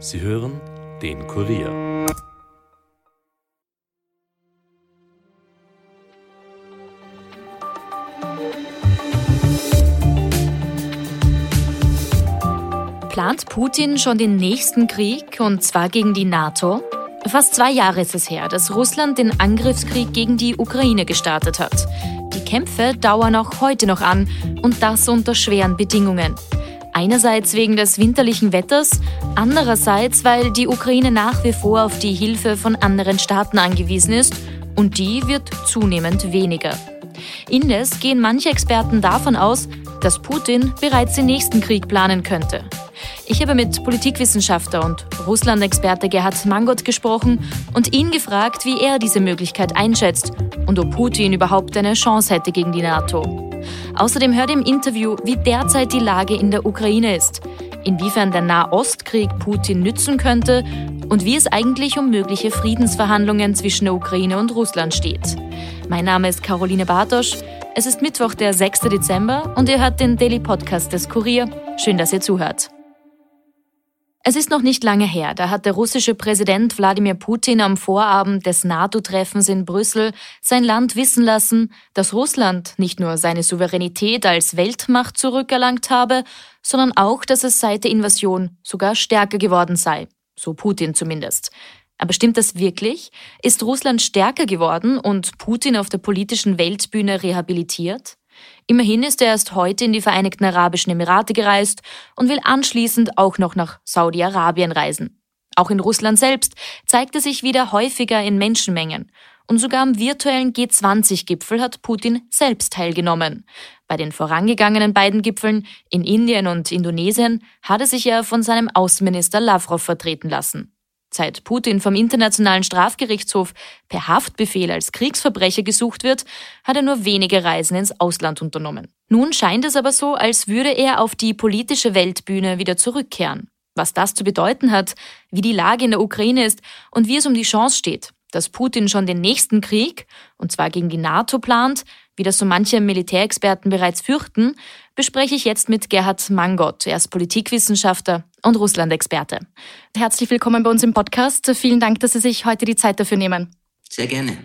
Sie hören den Kurier. Plant Putin schon den nächsten Krieg, und zwar gegen die NATO? Fast zwei Jahre ist es her, dass Russland den Angriffskrieg gegen die Ukraine gestartet hat. Die Kämpfe dauern auch heute noch an und das unter schweren Bedingungen. Einerseits wegen des winterlichen Wetters, andererseits weil die Ukraine nach wie vor auf die Hilfe von anderen Staaten angewiesen ist und die wird zunehmend weniger. Indes gehen manche Experten davon aus, dass Putin bereits den nächsten Krieg planen könnte. Ich habe mit Politikwissenschaftler und Russland-Experte Gerhard Mangot gesprochen und ihn gefragt, wie er diese Möglichkeit einschätzt und ob Putin überhaupt eine Chance hätte gegen die NATO. Außerdem hört im Interview, wie derzeit die Lage in der Ukraine ist, inwiefern der Nahostkrieg Putin nützen könnte und wie es eigentlich um mögliche Friedensverhandlungen zwischen der Ukraine und Russland steht. Mein Name ist Caroline Bartosch. Es ist Mittwoch, der 6. Dezember und ihr hört den Daily Podcast des Kurier. Schön, dass ihr zuhört. Es ist noch nicht lange her, da hat der russische Präsident Wladimir Putin am Vorabend des NATO-Treffens in Brüssel sein Land wissen lassen, dass Russland nicht nur seine Souveränität als Weltmacht zurückerlangt habe, sondern auch, dass es seit der Invasion sogar stärker geworden sei. So Putin zumindest. Aber stimmt das wirklich? Ist Russland stärker geworden und Putin auf der politischen Weltbühne rehabilitiert? Immerhin ist er erst heute in die Vereinigten Arabischen Emirate gereist und will anschließend auch noch nach Saudi-Arabien reisen. Auch in Russland selbst zeigt er sich wieder häufiger in Menschenmengen. Und sogar am virtuellen G20-Gipfel hat Putin selbst teilgenommen. Bei den vorangegangenen beiden Gipfeln in Indien und Indonesien hat er sich ja von seinem Außenminister Lavrov vertreten lassen. Seit Putin vom Internationalen Strafgerichtshof per Haftbefehl als Kriegsverbrecher gesucht wird, hat er nur wenige Reisen ins Ausland unternommen. Nun scheint es aber so, als würde er auf die politische Weltbühne wieder zurückkehren. Was das zu bedeuten hat, wie die Lage in der Ukraine ist und wie es um die Chance steht, dass Putin schon den nächsten Krieg, und zwar gegen die NATO plant, wie das so manche Militärexperten bereits fürchten, bespreche ich jetzt mit Gerhard Mangott. Er ist Politikwissenschaftler und Russland-Experte. Herzlich willkommen bei uns im Podcast. Vielen Dank, dass Sie sich heute die Zeit dafür nehmen. Sehr gerne.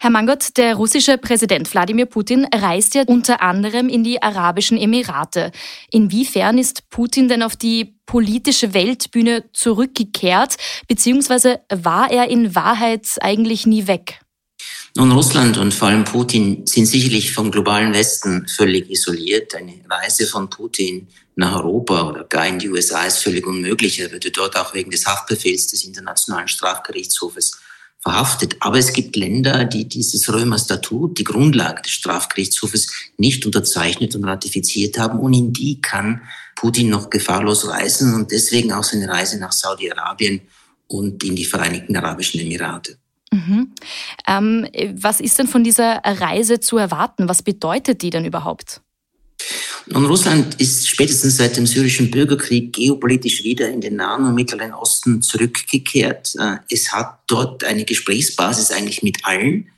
Herr Mangott, der russische Präsident Wladimir Putin reist ja unter anderem in die Arabischen Emirate. Inwiefern ist Putin denn auf die politische Weltbühne zurückgekehrt, beziehungsweise war er in Wahrheit eigentlich nie weg? Nun, Russland und vor allem Putin sind sicherlich vom globalen Westen völlig isoliert. Eine Reise von Putin nach Europa oder gar in die USA ist völlig unmöglich. Er würde dort auch wegen des Haftbefehls des Internationalen Strafgerichtshofes verhaftet. Aber es gibt Länder, die dieses Römer-Statut, die Grundlage des Strafgerichtshofes, nicht unterzeichnet und ratifiziert haben. Und in die kann Putin noch gefahrlos reisen und deswegen auch seine Reise nach Saudi-Arabien und in die Vereinigten Arabischen Emirate. Mhm. Ähm, was ist denn von dieser Reise zu erwarten? Was bedeutet die denn überhaupt? Nun, Russland ist spätestens seit dem syrischen Bürgerkrieg geopolitisch wieder in den Nahen und Mittleren Osten zurückgekehrt. Äh, es hat dort eine Gesprächsbasis eigentlich mit allen,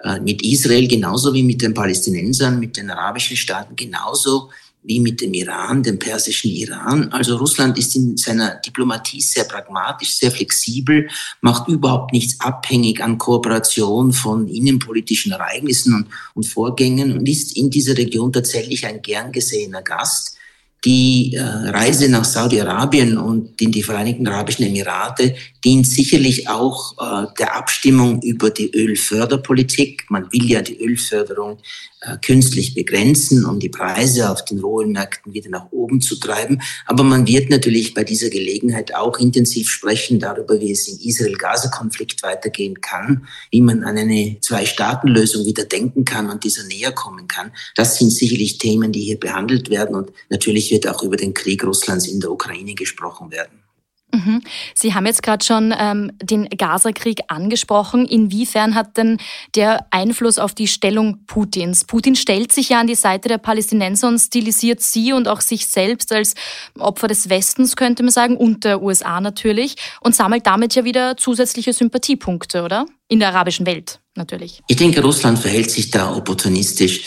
äh, mit Israel genauso wie mit den Palästinensern, mit den arabischen Staaten genauso wie mit dem Iran, dem persischen Iran. Also Russland ist in seiner Diplomatie sehr pragmatisch, sehr flexibel, macht überhaupt nichts abhängig an Kooperation von innenpolitischen Ereignissen und, und Vorgängen und ist in dieser Region tatsächlich ein gern gesehener Gast. Die äh, Reise nach Saudi-Arabien und in die Vereinigten Arabischen Emirate dient sicherlich auch äh, der Abstimmung über die Ölförderpolitik. Man will ja die Ölförderung äh, künstlich begrenzen, um die Preise auf den Rohölmärkten wieder nach oben zu treiben. Aber man wird natürlich bei dieser Gelegenheit auch intensiv sprechen darüber, wie es im Israel-Gaza-Konflikt weitergehen kann, wie man an eine Zwei-Staaten-Lösung wieder denken kann und dieser näher kommen kann. Das sind sicherlich Themen, die hier behandelt werden. Und natürlich wird auch über den Krieg Russlands in der Ukraine gesprochen werden. Mhm. Sie haben jetzt gerade schon ähm, den Gaza-Krieg angesprochen. Inwiefern hat denn der Einfluss auf die Stellung Putins? Putin stellt sich ja an die Seite der Palästinenser und stilisiert sie und auch sich selbst als Opfer des Westens, könnte man sagen, und der USA natürlich, und sammelt damit ja wieder zusätzliche Sympathiepunkte, oder? In der arabischen Welt natürlich. Ich denke, Russland verhält sich da opportunistisch.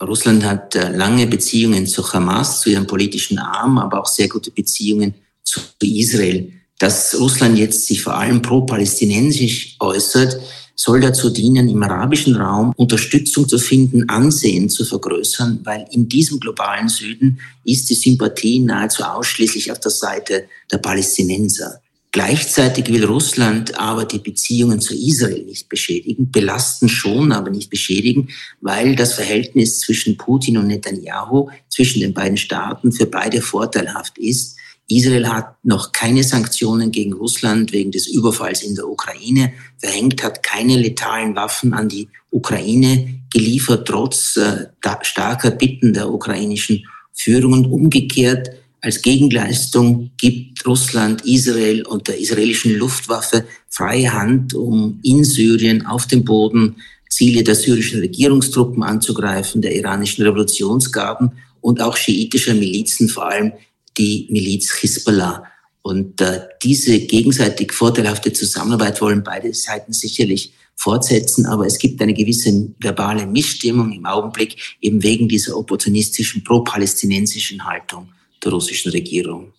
Russland hat äh, lange Beziehungen zu Hamas, zu ihrem politischen Arm, aber auch sehr gute Beziehungen zu Israel. Dass Russland jetzt sich vor allem pro-palästinensisch äußert, soll dazu dienen, im arabischen Raum Unterstützung zu finden, Ansehen zu vergrößern, weil in diesem globalen Süden ist die Sympathie nahezu ausschließlich auf der Seite der Palästinenser. Gleichzeitig will Russland aber die Beziehungen zu Israel nicht beschädigen, belasten schon, aber nicht beschädigen, weil das Verhältnis zwischen Putin und Netanyahu, zwischen den beiden Staaten, für beide vorteilhaft ist. Israel hat noch keine Sanktionen gegen Russland wegen des Überfalls in der Ukraine verhängt, hat keine letalen Waffen an die Ukraine geliefert, trotz äh, starker Bitten der ukrainischen Führung. Und umgekehrt, als Gegenleistung gibt Russland Israel und der israelischen Luftwaffe freie Hand, um in Syrien auf dem Boden Ziele der syrischen Regierungstruppen anzugreifen, der iranischen Revolutionsgarden und auch schiitischer Milizen, vor allem die Miliz Hisbollah. Und äh, diese gegenseitig vorteilhafte Zusammenarbeit wollen beide Seiten sicherlich fortsetzen, aber es gibt eine gewisse verbale Missstimmung im Augenblick eben wegen dieser opportunistischen pro-palästinensischen Haltung der russischen Regierung.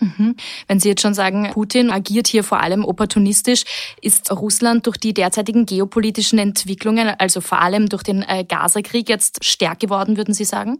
Mhm. Wenn Sie jetzt schon sagen, Putin agiert hier vor allem opportunistisch, ist Russland durch die derzeitigen geopolitischen Entwicklungen, also vor allem durch den äh, Gazakrieg, jetzt stärker geworden, würden Sie sagen?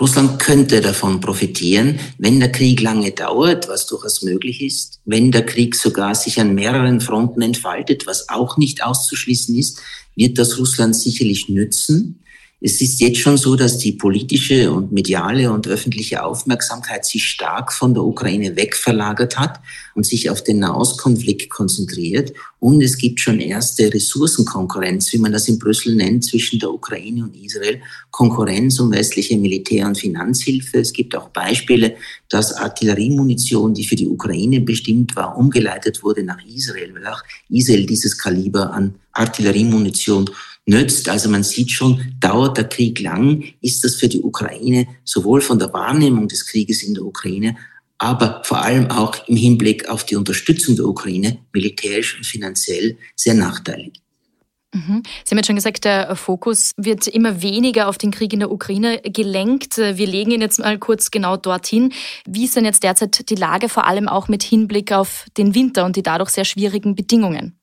Russland könnte davon profitieren, wenn der Krieg lange dauert, was durchaus möglich ist, wenn der Krieg sogar sich an mehreren Fronten entfaltet, was auch nicht auszuschließen ist, wird das Russland sicherlich nützen. Es ist jetzt schon so, dass die politische und mediale und öffentliche Aufmerksamkeit sich stark von der Ukraine wegverlagert hat und sich auf den Nahostkonflikt konzentriert. Und es gibt schon erste Ressourcenkonkurrenz, wie man das in Brüssel nennt, zwischen der Ukraine und Israel. Konkurrenz um westliche Militär- und Finanzhilfe. Es gibt auch Beispiele, dass Artilleriemunition, die für die Ukraine bestimmt war, umgeleitet wurde nach Israel, weil auch Israel dieses Kaliber an Artilleriemunition nützt. Also man sieht schon, dauert der Krieg lang, ist das für die Ukraine sowohl von der Wahrnehmung des Krieges in der Ukraine, aber vor allem auch im Hinblick auf die Unterstützung der Ukraine militärisch und finanziell sehr nachteilig. Mhm. Sie haben jetzt schon gesagt, der Fokus wird immer weniger auf den Krieg in der Ukraine gelenkt. Wir legen ihn jetzt mal kurz genau dorthin. Wie ist denn jetzt derzeit die Lage, vor allem auch mit Hinblick auf den Winter und die dadurch sehr schwierigen Bedingungen?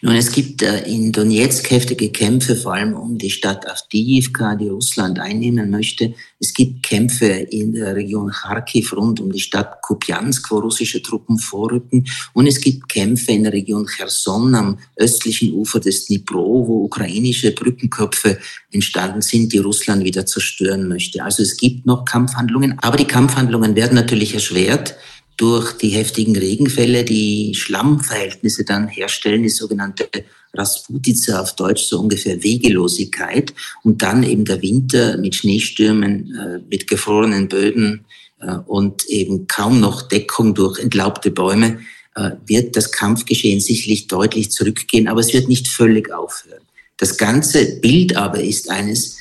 Nun, es gibt äh, in Donetsk heftige Kämpfe, vor allem um die Stadt Avdiivka, die Russland einnehmen möchte. Es gibt Kämpfe in der Region Kharkiv rund um die Stadt Kupiansk, wo russische Truppen vorrücken. Und es gibt Kämpfe in der Region Cherson am östlichen Ufer des Dnipro, wo ukrainische Brückenköpfe entstanden sind, die Russland wieder zerstören möchte. Also es gibt noch Kampfhandlungen, aber die Kampfhandlungen werden natürlich erschwert durch die heftigen Regenfälle die Schlammverhältnisse dann herstellen, die sogenannte Rasputice auf Deutsch, so ungefähr Wegelosigkeit. Und dann eben der Winter mit Schneestürmen, äh, mit gefrorenen Böden äh, und eben kaum noch Deckung durch entlaubte Bäume, äh, wird das Kampfgeschehen sicherlich deutlich zurückgehen, aber es wird nicht völlig aufhören. Das ganze Bild aber ist eines,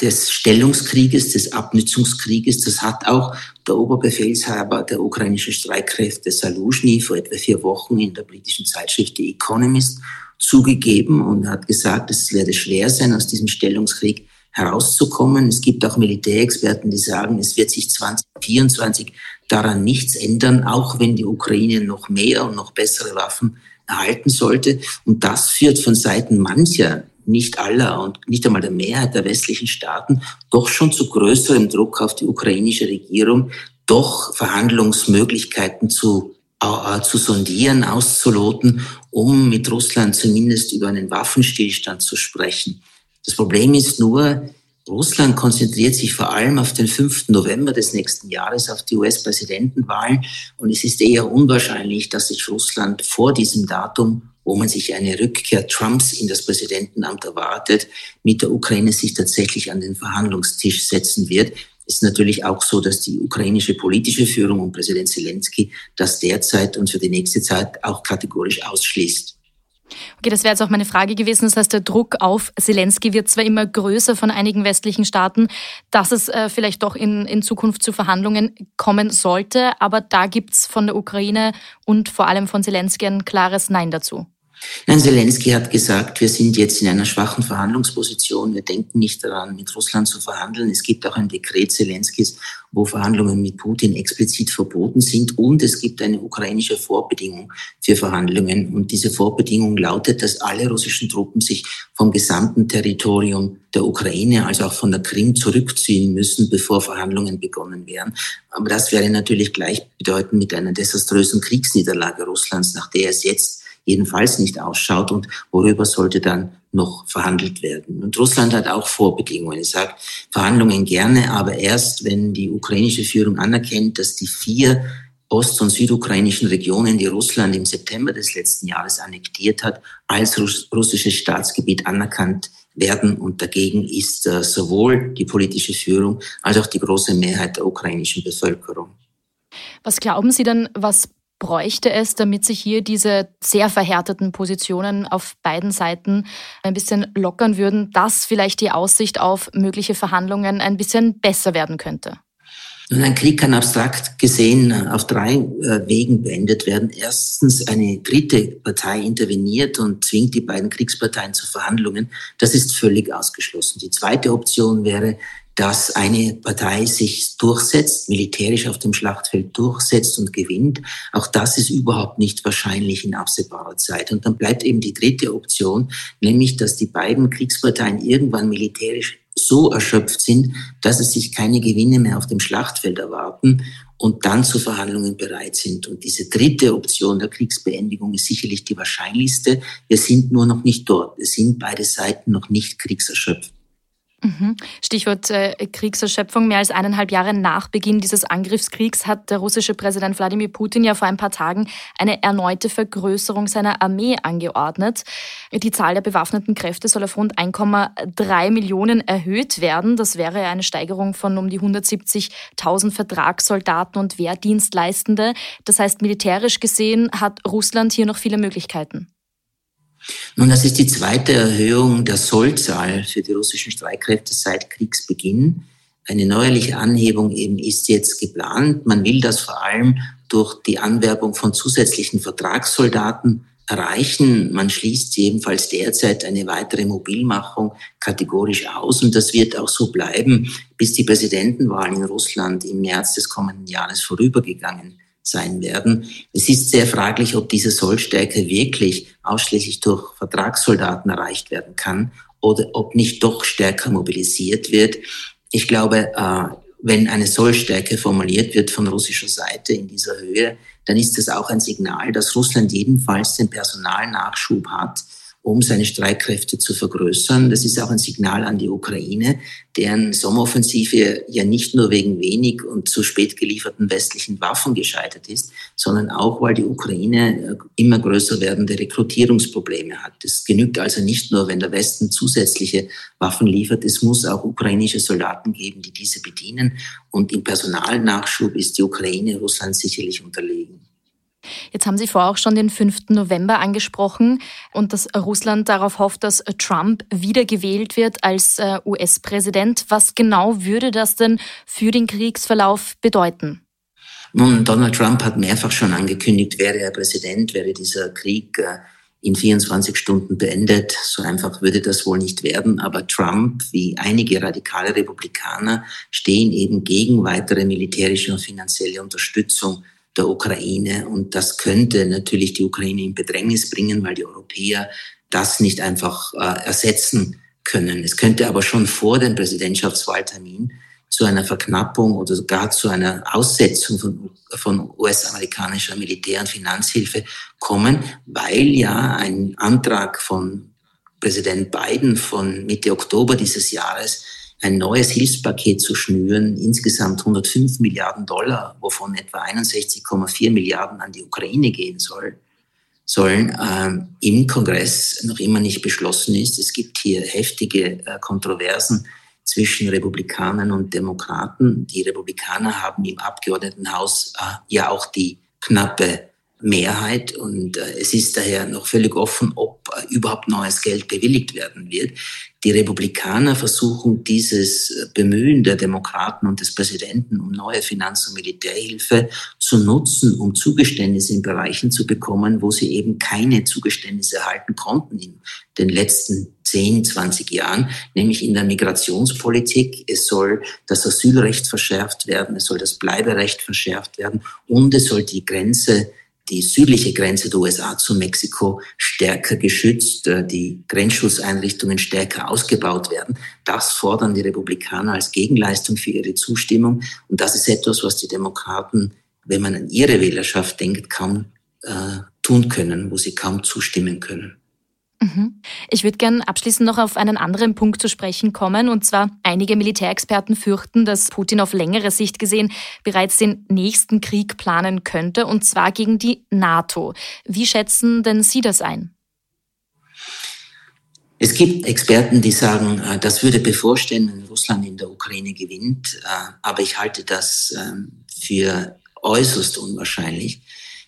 des Stellungskrieges, des Abnützungskrieges. Das hat auch der Oberbefehlshaber der ukrainischen Streitkräfte Saluzhny vor etwa vier Wochen in der britischen Zeitschrift The Economist zugegeben und hat gesagt, es werde schwer sein, aus diesem Stellungskrieg herauszukommen. Es gibt auch Militärexperten, die sagen, es wird sich 2024 daran nichts ändern, auch wenn die Ukraine noch mehr und noch bessere Waffen erhalten sollte. Und das führt von Seiten mancher nicht aller und nicht einmal der Mehrheit der westlichen Staaten doch schon zu größerem Druck auf die ukrainische Regierung, doch Verhandlungsmöglichkeiten zu, äh, zu sondieren, auszuloten, um mit Russland zumindest über einen Waffenstillstand zu sprechen. Das Problem ist nur, Russland konzentriert sich vor allem auf den 5. November des nächsten Jahres, auf die US-Präsidentenwahlen. Und es ist eher unwahrscheinlich, dass sich Russland vor diesem Datum wo man sich eine Rückkehr Trumps in das Präsidentenamt erwartet, mit der Ukraine sich tatsächlich an den Verhandlungstisch setzen wird. Es ist natürlich auch so, dass die ukrainische politische Führung und Präsident Zelensky das derzeit und für die nächste Zeit auch kategorisch ausschließt. Okay, das wäre jetzt auch meine Frage gewesen. Das heißt, der Druck auf Zelensky wird zwar immer größer von einigen westlichen Staaten, dass es äh, vielleicht doch in, in Zukunft zu Verhandlungen kommen sollte, aber da gibt es von der Ukraine und vor allem von Zelensky ein klares Nein dazu. Nein, Zelensky hat gesagt, wir sind jetzt in einer schwachen Verhandlungsposition. Wir denken nicht daran, mit Russland zu verhandeln. Es gibt auch ein Dekret Zelenskys, wo Verhandlungen mit Putin explizit verboten sind. Und es gibt eine ukrainische Vorbedingung für Verhandlungen. Und diese Vorbedingung lautet, dass alle russischen Truppen sich vom gesamten Territorium der Ukraine, also auch von der Krim, zurückziehen müssen, bevor Verhandlungen begonnen werden. Aber das wäre natürlich gleichbedeutend mit einer desaströsen Kriegsniederlage Russlands, nach der es jetzt jedenfalls nicht ausschaut und worüber sollte dann noch verhandelt werden. Und Russland hat auch Vorbedingungen. Es sagt Verhandlungen gerne, aber erst, wenn die ukrainische Führung anerkennt, dass die vier ost- und südukrainischen Regionen, die Russland im September des letzten Jahres annektiert hat, als russisches Staatsgebiet anerkannt werden. Und dagegen ist äh, sowohl die politische Führung als auch die große Mehrheit der ukrainischen Bevölkerung. Was glauben Sie denn, was bräuchte es, damit sich hier diese sehr verhärteten Positionen auf beiden Seiten ein bisschen lockern würden, dass vielleicht die Aussicht auf mögliche Verhandlungen ein bisschen besser werden könnte? ein Krieg kann abstrakt gesehen auf drei äh, Wegen beendet werden. Erstens, eine dritte Partei interveniert und zwingt die beiden Kriegsparteien zu Verhandlungen. Das ist völlig ausgeschlossen. Die zweite Option wäre, dass eine Partei sich durchsetzt, militärisch auf dem Schlachtfeld durchsetzt und gewinnt. Auch das ist überhaupt nicht wahrscheinlich in absehbarer Zeit. Und dann bleibt eben die dritte Option, nämlich dass die beiden Kriegsparteien irgendwann militärisch so erschöpft sind, dass es sich keine Gewinne mehr auf dem Schlachtfeld erwarten und dann zu Verhandlungen bereit sind. Und diese dritte Option der Kriegsbeendigung ist sicherlich die wahrscheinlichste. Wir sind nur noch nicht dort. Es sind beide Seiten noch nicht kriegserschöpft. Mhm. Stichwort äh, Kriegserschöpfung. Mehr als eineinhalb Jahre nach Beginn dieses Angriffskriegs hat der russische Präsident Wladimir Putin ja vor ein paar Tagen eine erneute Vergrößerung seiner Armee angeordnet. Die Zahl der bewaffneten Kräfte soll auf rund 1,3 Millionen erhöht werden. Das wäre eine Steigerung von um die 170.000 Vertragssoldaten und Wehrdienstleistende. Das heißt, militärisch gesehen hat Russland hier noch viele Möglichkeiten. Nun, das ist die zweite Erhöhung der Sollzahl für die russischen Streitkräfte seit Kriegsbeginn. Eine neuerliche Anhebung eben ist jetzt geplant. Man will das vor allem durch die Anwerbung von zusätzlichen Vertragssoldaten erreichen. Man schließt jedenfalls derzeit eine weitere Mobilmachung kategorisch aus und das wird auch so bleiben, bis die Präsidentenwahlen in Russland im März des kommenden Jahres vorübergegangen sein werden. Es ist sehr fraglich, ob diese Sollstärke wirklich ausschließlich durch Vertragssoldaten erreicht werden kann oder ob nicht doch stärker mobilisiert wird. Ich glaube, äh, wenn eine Sollstärke formuliert wird von russischer Seite in dieser Höhe, dann ist das auch ein Signal, dass Russland jedenfalls den Personalnachschub hat, um seine Streitkräfte zu vergrößern. Das ist auch ein Signal an die Ukraine, deren Sommeroffensive ja nicht nur wegen wenig und zu spät gelieferten westlichen Waffen gescheitert ist, sondern auch, weil die Ukraine äh, immer größer werdende Rekrutierungsprobleme hat. Es genügt also nicht nur, wenn der Westen zusätzliche Waffen liefert, es muss auch ukrainische Soldaten geben, die diese bedienen. Und im Personalnachschub ist die Ukraine Russland sicherlich unterlegen. Jetzt haben Sie vorher auch schon den 5. November angesprochen und dass Russland darauf hofft, dass Trump wiedergewählt wird als äh, US-Präsident. Was genau würde das denn für den Kriegsverlauf bedeuten? Nun, Donald Trump hat mehrfach schon angekündigt, wäre er Präsident, wäre dieser Krieg äh, in 24 Stunden beendet. So einfach würde das wohl nicht werden. Aber Trump, wie einige radikale Republikaner, stehen eben gegen weitere militärische und finanzielle Unterstützung der Ukraine. Und das könnte natürlich die Ukraine in Bedrängnis bringen, weil die Europäer das nicht einfach äh, ersetzen können. Es könnte aber schon vor dem Präsidentschaftswahltermin zu einer Verknappung oder sogar zu einer Aussetzung von, von US-amerikanischer Militär- und Finanzhilfe kommen, weil ja ein Antrag von Präsident Biden von Mitte Oktober dieses Jahres ein neues Hilfspaket zu schnüren, insgesamt 105 Milliarden Dollar, wovon etwa 61,4 Milliarden an die Ukraine gehen soll, sollen, ähm, im Kongress noch immer nicht beschlossen ist. Es gibt hier heftige äh, Kontroversen zwischen Republikanern und Demokraten. Die Republikaner haben im Abgeordnetenhaus äh, ja auch die knappe Mehrheit und äh, es ist daher noch völlig offen, ob äh, überhaupt neues Geld bewilligt werden wird. Die Republikaner versuchen dieses äh, Bemühen der Demokraten und des Präsidenten um neue Finanz- und Militärhilfe zu nutzen, um Zugeständnisse in Bereichen zu bekommen, wo sie eben keine Zugeständnisse erhalten konnten in den letzten 10, 20 Jahren, nämlich in der Migrationspolitik. Es soll das Asylrecht verschärft werden, es soll das Bleiberecht verschärft werden und es soll die Grenze die südliche Grenze der USA zu Mexiko stärker geschützt, äh, die Grenzschutzeinrichtungen stärker ausgebaut werden. Das fordern die Republikaner als Gegenleistung für ihre Zustimmung. Und das ist etwas, was die Demokraten, wenn man an ihre Wählerschaft denkt, kaum äh, tun können, wo sie kaum zustimmen können. Mhm. Ich würde gern abschließend noch auf einen anderen Punkt zu sprechen kommen. Und zwar, einige Militärexperten fürchten, dass Putin auf längere Sicht gesehen bereits den nächsten Krieg planen könnte, und zwar gegen die NATO. Wie schätzen denn Sie das ein? Es gibt Experten, die sagen, äh, das würde bevorstehen, wenn Russland in der Ukraine gewinnt. Äh, aber ich halte das ähm, für äußerst unwahrscheinlich.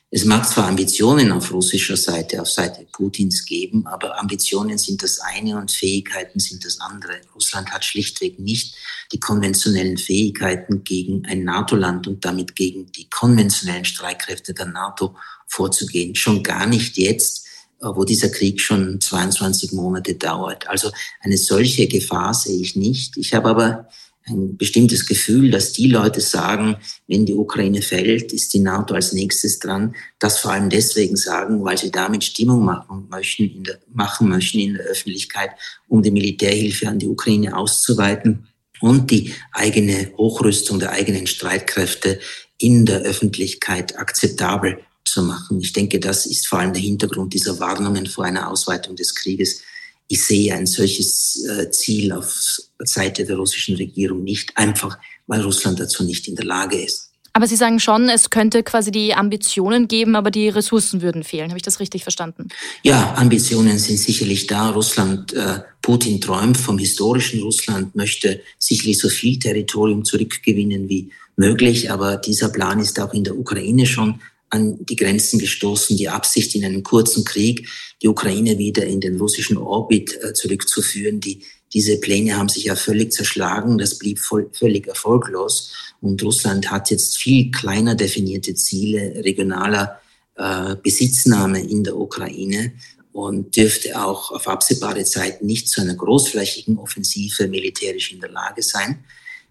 Es mag zwar Ambitionen auf russischer Seite, auf Seite Putins geben, aber Ambitionen sind das eine und Fähigkeiten sind das andere. Russland hat schlichtweg nicht die konventionellen Fähigkeiten gegen ein NATO-Land und damit gegen die konventionellen Streitkräfte der NATO vorzugehen. Schon gar nicht jetzt, wo dieser Krieg schon 22 Monate dauert. Also eine solche Gefahr sehe ich nicht. Ich habe aber ein bestimmtes Gefühl, dass die Leute sagen, wenn die Ukraine fällt, ist die NATO als nächstes dran. Das vor allem deswegen sagen, weil sie damit Stimmung machen möchten, in der, machen möchten in der Öffentlichkeit, um die Militärhilfe an die Ukraine auszuweiten und die eigene Hochrüstung der eigenen Streitkräfte in der Öffentlichkeit akzeptabel zu machen. Ich denke, das ist vor allem der Hintergrund dieser Warnungen vor einer Ausweitung des Krieges ich sehe ein solches äh, Ziel auf Seite der russischen Regierung nicht, einfach weil Russland dazu nicht in der Lage ist. Aber Sie sagen schon, es könnte quasi die Ambitionen geben, aber die Ressourcen würden fehlen. Habe ich das richtig verstanden? Ja, Ambitionen sind sicherlich da. Russland, äh, Putin träumt vom historischen Russland, möchte sicherlich so viel Territorium zurückgewinnen wie möglich. Aber dieser Plan ist auch in der Ukraine schon an die Grenzen gestoßen, die Absicht in einem kurzen Krieg die Ukraine wieder in den russischen Orbit äh, zurückzuführen. Die, diese Pläne haben sich ja völlig zerschlagen, das blieb voll, völlig erfolglos und Russland hat jetzt viel kleiner definierte Ziele regionaler äh, Besitznahme in der Ukraine und dürfte auch auf absehbare Zeit nicht zu einer großflächigen Offensive militärisch in der Lage sein.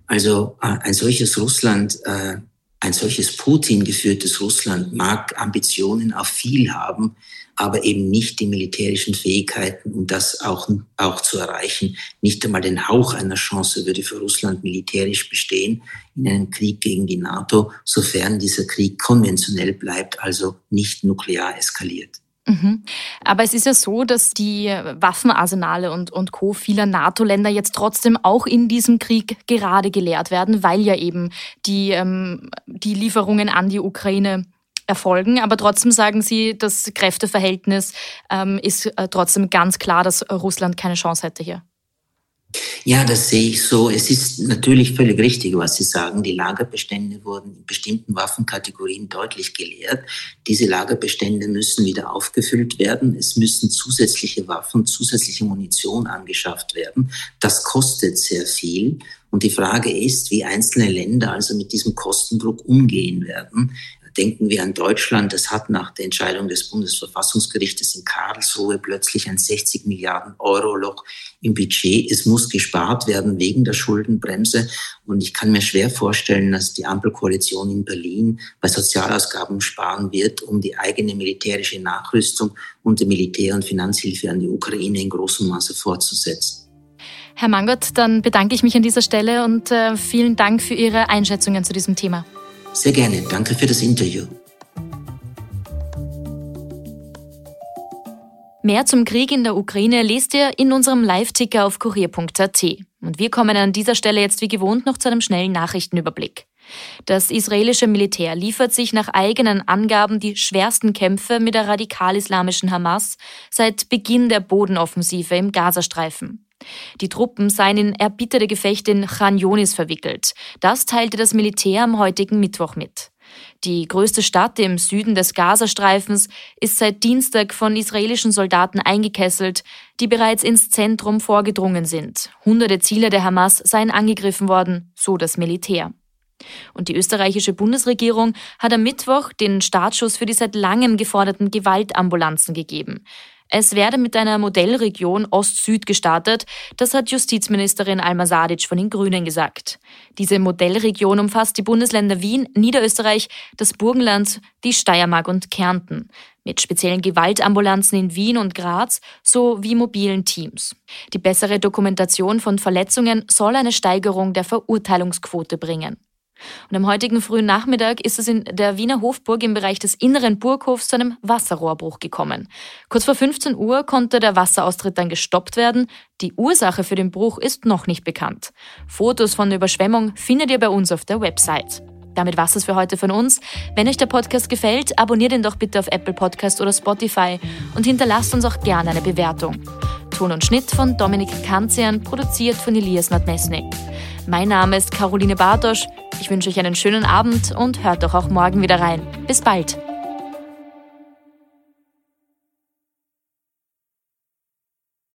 Also äh, ein solches Russland äh, ein solches Putin geführtes Russland mag Ambitionen auf viel haben, aber eben nicht die militärischen Fähigkeiten, um das auch, auch zu erreichen. Nicht einmal den Hauch einer Chance würde für Russland militärisch bestehen in einem Krieg gegen die NATO, sofern dieser Krieg konventionell bleibt, also nicht nuklear eskaliert. Mhm. Aber es ist ja so, dass die Waffenarsenale und, und Co. vieler NATO-Länder jetzt trotzdem auch in diesem Krieg gerade geleert werden, weil ja eben die, ähm, die Lieferungen an die Ukraine erfolgen. Aber trotzdem sagen Sie, das Kräfteverhältnis ähm, ist äh, trotzdem ganz klar, dass Russland keine Chance hätte hier. Ja, das sehe ich so. Es ist natürlich völlig richtig, was Sie sagen. Die Lagerbestände wurden in bestimmten Waffenkategorien deutlich geleert. Diese Lagerbestände müssen wieder aufgefüllt werden. Es müssen zusätzliche Waffen, zusätzliche Munition angeschafft werden. Das kostet sehr viel. Und die Frage ist, wie einzelne Länder also mit diesem Kostendruck umgehen werden. Denken wir an Deutschland. Das hat nach der Entscheidung des Bundesverfassungsgerichtes in Karlsruhe plötzlich ein 60 Milliarden Euro Loch im Budget. Es muss gespart werden wegen der Schuldenbremse. Und ich kann mir schwer vorstellen, dass die Ampelkoalition in Berlin bei Sozialausgaben sparen wird, um die eigene militärische Nachrüstung und die Militär- und Finanzhilfe an die Ukraine in großem Maße fortzusetzen. Herr Mangott, dann bedanke ich mich an dieser Stelle und äh, vielen Dank für Ihre Einschätzungen zu diesem Thema. Sehr gerne. Danke für das Interview. Mehr zum Krieg in der Ukraine lest ihr in unserem Live-Ticker auf kurier.at. Und wir kommen an dieser Stelle jetzt wie gewohnt noch zu einem schnellen Nachrichtenüberblick. Das israelische Militär liefert sich nach eigenen Angaben die schwersten Kämpfe mit der radikal-islamischen Hamas seit Beginn der Bodenoffensive im Gazastreifen. Die Truppen seien in erbitterte Gefechte in Khan Yonis verwickelt. Das teilte das Militär am heutigen Mittwoch mit. Die größte Stadt im Süden des Gazastreifens ist seit Dienstag von israelischen Soldaten eingekesselt, die bereits ins Zentrum vorgedrungen sind. Hunderte Ziele der Hamas seien angegriffen worden, so das Militär. Und die österreichische Bundesregierung hat am Mittwoch den Startschuss für die seit langem geforderten Gewaltambulanzen gegeben. Es werde mit einer Modellregion Ost-Süd gestartet, das hat Justizministerin Alma Sadic von den Grünen gesagt. Diese Modellregion umfasst die Bundesländer Wien, Niederösterreich, das Burgenland, die Steiermark und Kärnten, mit speziellen Gewaltambulanzen in Wien und Graz sowie mobilen Teams. Die bessere Dokumentation von Verletzungen soll eine Steigerung der Verurteilungsquote bringen. Und am heutigen frühen Nachmittag ist es in der Wiener Hofburg im Bereich des inneren Burghofs zu einem Wasserrohrbruch gekommen. Kurz vor 15 Uhr konnte der Wasseraustritt dann gestoppt werden. Die Ursache für den Bruch ist noch nicht bekannt. Fotos von der Überschwemmung findet ihr bei uns auf der Website. Damit war es für heute von uns. Wenn euch der Podcast gefällt, abonniert ihn doch bitte auf Apple Podcast oder Spotify und hinterlasst uns auch gerne eine Bewertung. Ton und Schnitt von Dominik Kanzian, produziert von Elias Nadmesnik. Mein Name ist Caroline Bartosch. Ich wünsche euch einen schönen Abend und hört doch auch morgen wieder rein. Bis bald.